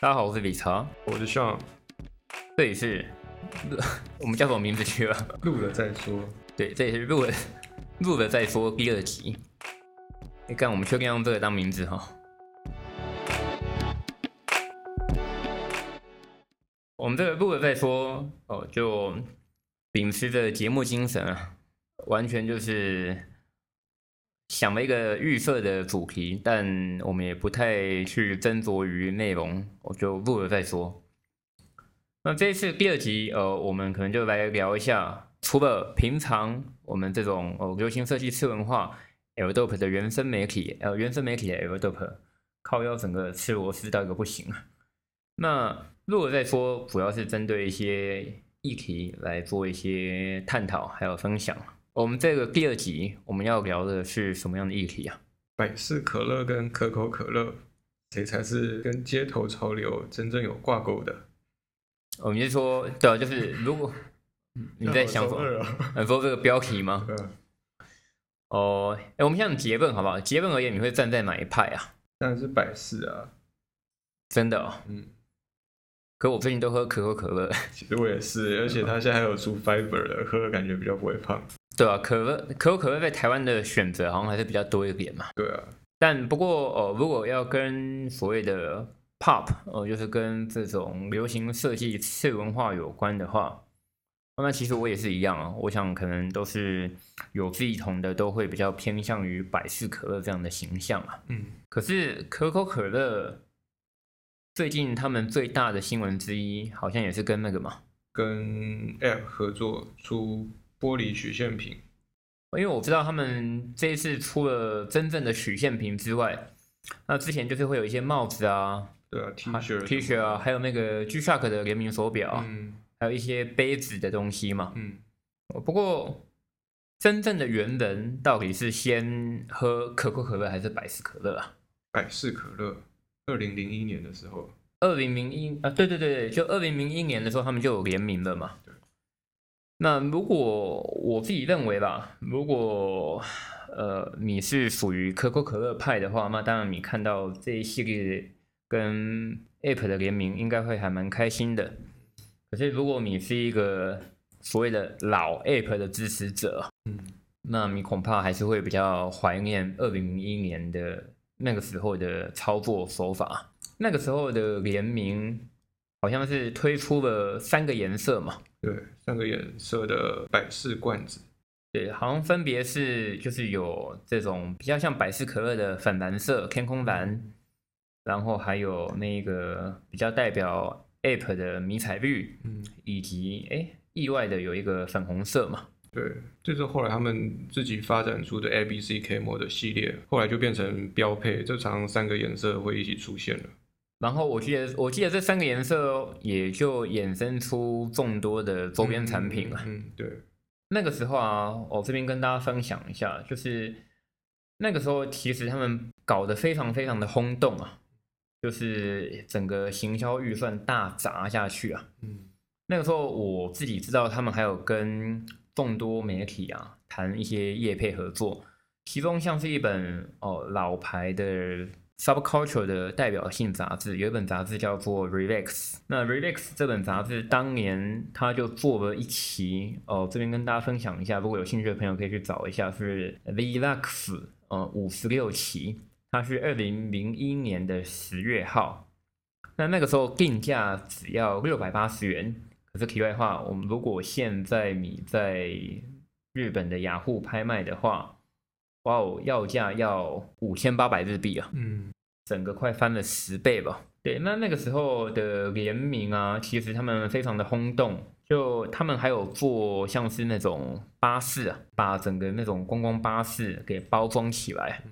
大家好，我是李查，我是 Sean，这里是 我们叫什么名字去了？录了再说。对，这里是录了录了再说第二集。你看，我们确定用这个当名字哈。我们这个录了再说哦，就秉持着节目精神啊，完全就是想了一个预设的主题，但我们也不太去斟酌于内容，我就录了再说。那这次第二集，呃，我们可能就来聊一下，除了平常我们这种哦流行设计次文化 L Dope 的原生媒体，呃，原生媒体的 L Dope 靠腰整个吃螺丝到一个不行啊。那录了再说，主要是针对一些议题来做一些探讨，还有分享。我们这个第二集我们要聊的是什么样的议题啊？百事可乐跟可口可乐，谁才是跟街头潮流真正有挂钩的？我们就说，对啊，就是如果 你在想什么？你说这个标题吗？哦，哎，我们先结论好不好？结论而言，你会站在哪一派啊？当然是百事啊，真的哦，嗯。可我最近都喝可口可乐，其实我也是，而且它现在还有出 fiber 的，喝了感觉比较不会胖。对啊，可乐可口可乐在台湾的选择好像还是比较多一点嘛。对啊，但不过哦，如果要跟所谓的 pop 哦，就是跟这种流行设计次文化有关的话，那其实我也是一样啊。我想可能都是有志同的，都会比较偏向于百事可乐这样的形象啊。嗯，可是可口可乐。最近他们最大的新闻之一，好像也是跟那个嘛，跟 App 合作出玻璃曲线屏。因为我知道他们这一次出了真正的曲线屏之外，那之前就是会有一些帽子啊，对啊，T 恤 T 恤啊，还有那个 G-Shock 的联名手表，嗯，还有一些杯子的东西嘛，嗯。不过真正的原人到底是先喝可口可乐还是百事可乐啊？百事可乐。二零零一年的时候，二零零一啊，对对对对，就二零零一年的时候，他们就有联名了嘛。那如果我自己认为吧，如果呃你是属于可口可乐派的话，那当然你看到这一系列跟 App 的联名，应该会还蛮开心的。可是如果你是一个所谓的老 App 的支持者，嗯，那你恐怕还是会比较怀念二零零一年的。那个时候的操作手法，那个时候的联名好像是推出了三个颜色嘛？对，三个颜色的百事罐子。对，好像分别是就是有这种比较像百事可乐的粉蓝色、天空蓝，然后还有那个比较代表 App 的迷彩绿，嗯，以及哎意外的有一个粉红色嘛。对，这是后来他们自己发展出的 A B C K M 的系列，后来就变成标配，这常三个颜色会一起出现了。然后我记得，我记得这三个颜色也就衍生出众多的周边产品了。嗯，对。那个时候啊，我这边跟大家分享一下，就是那个时候其实他们搞得非常非常的轰动啊，就是整个行销预算大砸下去啊。嗯，那个时候我自己知道他们还有跟。众多媒体啊，谈一些业配合作，其中像是一本哦老牌的 subculture 的代表性杂志，有一本杂志叫做 Relax。那 Relax 这本杂志当年他就做了一期哦，这边跟大家分享一下，如果有兴趣的朋友可以去找一下，是 Relax 呃五十六期，它是二零零一年的十月号，那那个时候定价只要六百八十元。可是题外话，我们如果现在你在日本的雅虎拍卖的话，哇哦，要价要五千八百日币啊，嗯，整个快翻了十倍吧。对，那那个时候的联名啊，其实他们非常的轰动，就他们还有做像是那种巴士啊，把整个那种观光巴士给包装起来，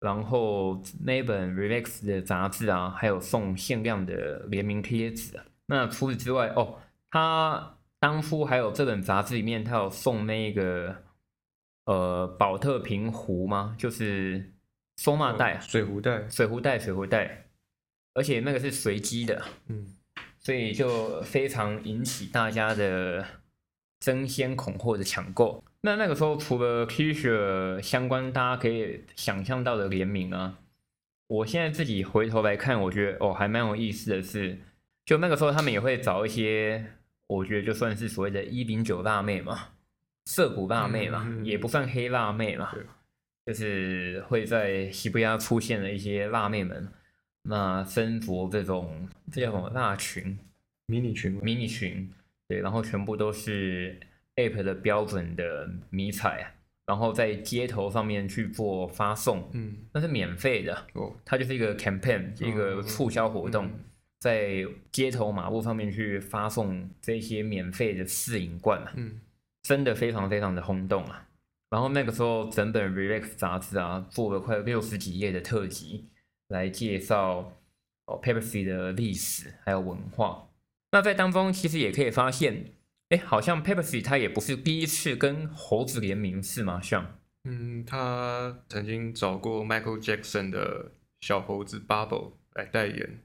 然后那本 Relax 的杂志啊，还有送限量的联名贴纸。那除此之外，哦。他当初还有这本杂志里面，他有送那个呃宝特瓶壶吗？就是收纳袋、水壶袋、水壶袋、水壶袋，而且那个是随机的，嗯，所以就非常引起大家的争先恐后的抢购。那那个时候除了 T 恤相关，大家可以想象到的联名啊，我现在自己回头来看，我觉得哦，还蛮有意思的是，就那个时候他们也会找一些，我觉得就算是所谓的“一零九辣妹”嘛，涩谷辣妹嘛，也不算黑辣妹嘛，就是会在西伯利亚出现的一些辣妹们，那身着这种这叫什么辣裙、迷你裙，迷你裙，对，然后全部都是 Ape 的标准的迷彩，然后在街头上面去做发送，嗯，那是免费的。哦，它就是一个 campaign，一个促销活动，嗯。在街头马路上面去发送这些免费的试饮罐嘛，嗯真的非常非常的轰动啊。然后那个时候，整本 Relax 杂志啊，做了快六十几页的特辑，来介绍哦 Pepsi 的历史还有文化。那在当中，其实也可以发现，哎，好像 Pepsi 它也不是第一次跟猴子联名，是吗？像嗯，他曾经找过 Michael Jackson 的小猴子 Bubble 来代言，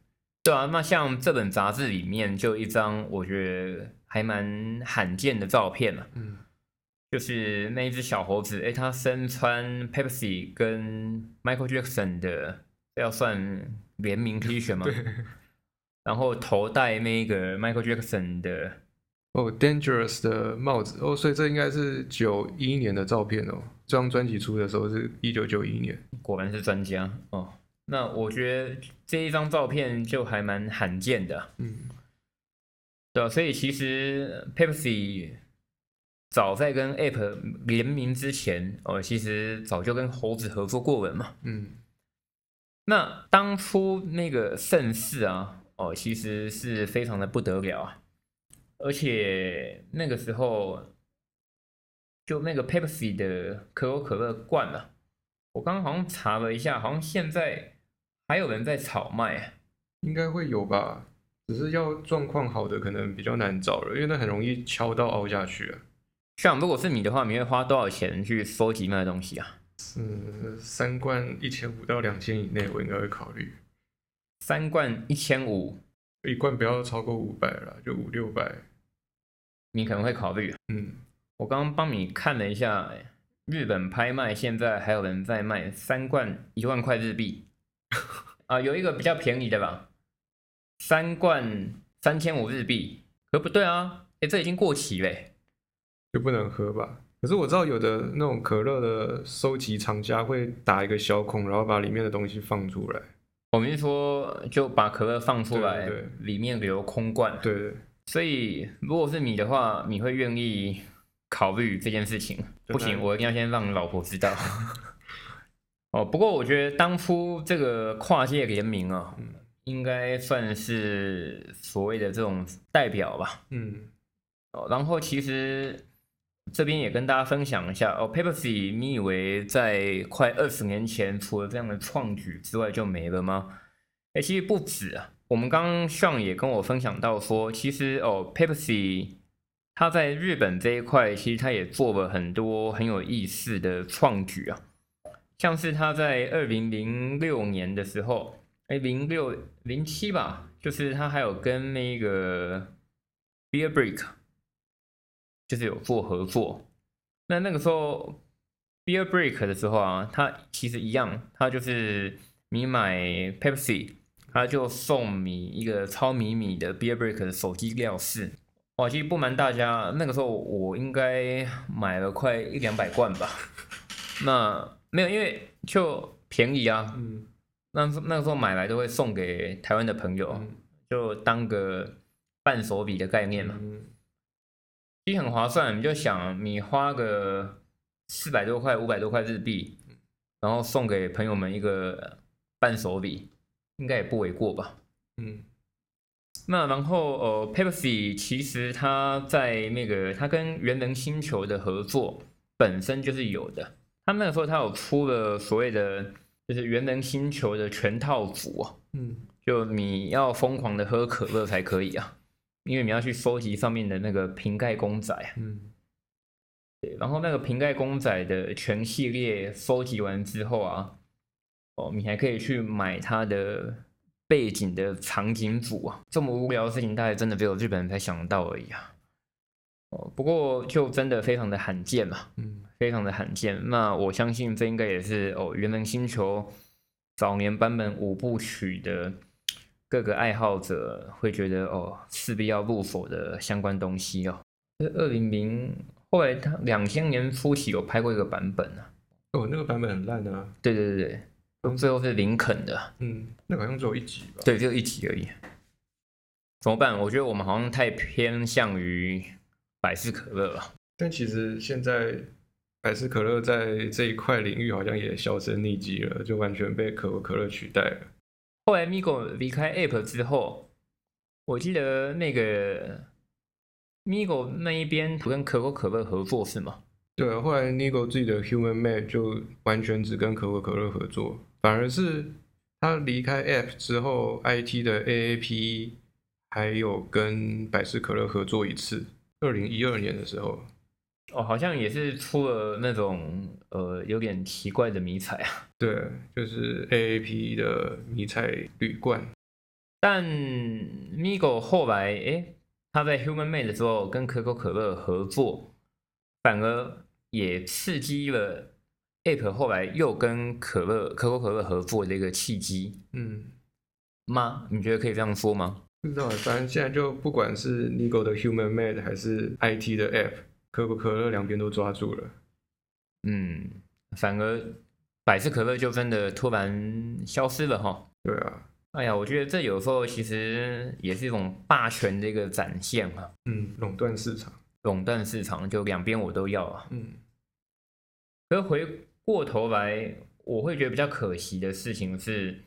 对啊，那像这本杂志里面就有一张我觉得还蛮罕见的照片嘛，嗯就是那一只小猴子，哎，它身穿 Pepsi 跟 Michael Jackson 的，这要算联名 T 恤吗？然后头戴那个 Michael Jackson 的，哦，Dangerous 的帽子哦，所以这应该是九一年的照片哦。这张专辑出的时候是一九九一年。果然是专家哦。那我觉得这一张照片就还蛮罕见的啊，嗯对啊，所以其实 Pepsi 早在跟 App 联名之前，哦，其实早就跟猴子合作过了嘛。嗯那当初那个盛世啊，哦，其实是非常的不得了啊，而且那个时候就那个 Pepsi 的可口可乐罐啊，我刚刚好像查了一下，好像现在还有人在炒卖啊。应该会有吧，只是要状况好的可能比较难找了，因为那很容易敲到凹下去啊。像如果是你的话，你会花多少钱去收集那东西啊？是，三罐一千五到两千以内，我应该会考虑。三罐一千五，一罐不要超过五百了，就五六百。你可能会考虑。嗯，我刚刚帮你看了一下，哎日本拍卖现在还有人在卖三罐一万块日币，啊，有一个比较便宜的吧，三罐三千五日币，可不对啊，哎，这已经过期嘞。就不能喝吧？可是我知道有的那种可乐的收集厂家会打一个小孔，然后把里面的东西放出来。我们是说，就把可乐放出来，里面留空罐。对对，所以，如果是你的话，你会愿意考虑这件事情？不行，我一定要先让老婆知道。哦，不过我觉得当初这个跨界联名啊，嗯应该算是所谓的这种代表吧。嗯哦，然后其实这边也跟大家分享一下哦，Pepsi，你以为在快二十年前除了这样的创举之外就没了吗？哎，其实不止啊。我们刚刚上也跟我分享到说，其实哦，Pepsi 它在日本这一块，其实它也做了很多很有意思的创举啊，像是它在二零零六年的时候，哎，零六零七吧，就是它还有跟那个 Beer Brick。就是有做合作。那那个时候 Beer Break 的时候啊，它其实一样，它就是你买 Pepsi，它就送你一个超迷你的 Beer Break 的手机吊饰。哇，其实不瞒大家，那个时候我应该买了快一两百罐吧。那没有，因为就便宜啊。那那个时候买来都会送给台湾的朋友，嗯就当个伴手礼的概念嘛。嗯其实很划算，你就想你花个四百多块、五百多块日币，然后送给朋友们一个伴手礼，应该也不为过吧？嗯那然后呃，Pepsi 其实它在那个它跟原能星球的合作本身就是有的，他们那个时候它有出了所谓的就是原能星球的全套组啊，嗯就你要疯狂的喝可乐才可以啊，因为你要去收集上面的那个瓶盖公仔啊。嗯对，然后那个瓶盖公仔的全系列收集完之后啊，哦，你还可以去买它的背景的场景组啊。这么无聊的事情，大概真的只有日本人才想得到而已啊。哦，不过就真的非常的罕见嘛，嗯非常的罕见。那我相信这应该也是哦，原能星球早年版本五部曲的各个爱好者会觉得哦，势必要入手的相关东西哦。这二零零后来他两千年初期有拍过一个版本啊，哦，那个版本很烂啊。对对对对，最后是林肯的，嗯，那个好像只有一集吧。对，只有一集而已。怎么办？我觉得我们好像太偏向于百事可乐了。但其实现在百事可乐在这一块领域好像也销声匿迹了，就完全被可口可乐取代了。后来 Migo 离开 App 之后，我记得那个 Migo 那一边跟可口可乐合作是吗？对啊，后来 Migo 自己的 Human Made 就完全只跟可口可乐合作，反而是他离开 App 之后，IT 的 AAP 还有跟百事可乐合作一次，二零一二年的时候。哦，好像也是出了那种呃有点奇怪的迷彩啊。对，就是 AAP 的迷彩铝罐。但 Migo 后来，诶，他在 Human Made 的时候跟可口可乐合作，反而也刺激了 App 后来又跟可乐可口可乐合作的一个契机嗯，吗？你觉得可以这样说吗？不知道，反正现在就不管是 Nigo 的 Human Made 还是 IT 的 App，可口可乐两边都抓住了。嗯，反而百事可乐就真的突然消失了哈。对啊，哎呀，我觉得这有时候其实也是一种霸权的一个展现啊，嗯，垄断市场。垄断市场，就两边我都要啊。嗯，可是回过头来，我会觉得比较可惜的事情是，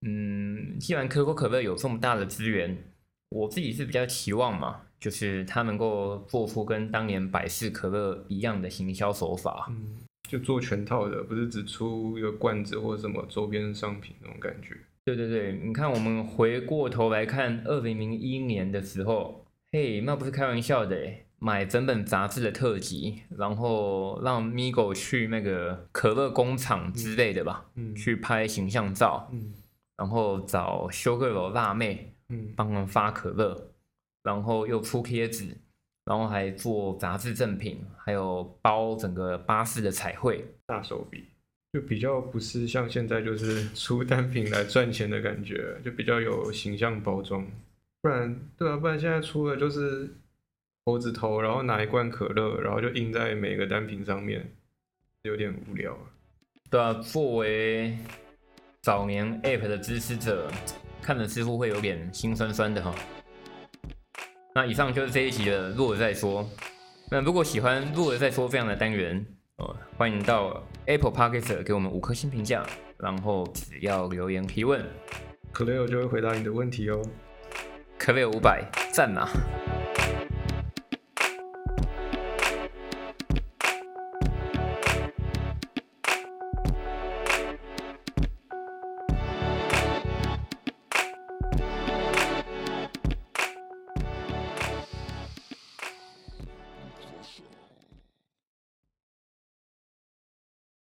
嗯，既然可口可乐有这么大的资源，我自己是比较期望嘛，就是他能够做出跟当年百事可乐一样的行销手法。嗯，就做全套的，不是只出一个罐子或者什么周边商品那种感觉。对对对，你看我们回过头来看二零零一年的时候，嘿，那不是开玩笑的诶，买整本杂志的特辑，然后让 Migo 去那个可乐工厂之类的吧，嗯。去拍形象照，嗯。然后找修个楼辣妹嗯。帮他们发可乐，然后又出贴纸，然后还做杂志赠品，还有包整个巴士的彩绘。大手笔，就比较不是像现在就是出单品来赚钱的感觉，就比较有形象包装。不然，对啊，不然现在出的就是猴子头，然后拿一罐可乐，然后就印在每个单品上面，有点无聊啊。对啊，作为早年 App 的支持者，看着似乎会有点心酸酸的哈。那以上就是这一集的弱了再说。那如果喜欢弱了再说这样的单元，呃，欢迎到 Apple Podcast 给我们五颗星评价，然后只要留言提问，可乐就会回答你的问题哦。可乐五百赞啊！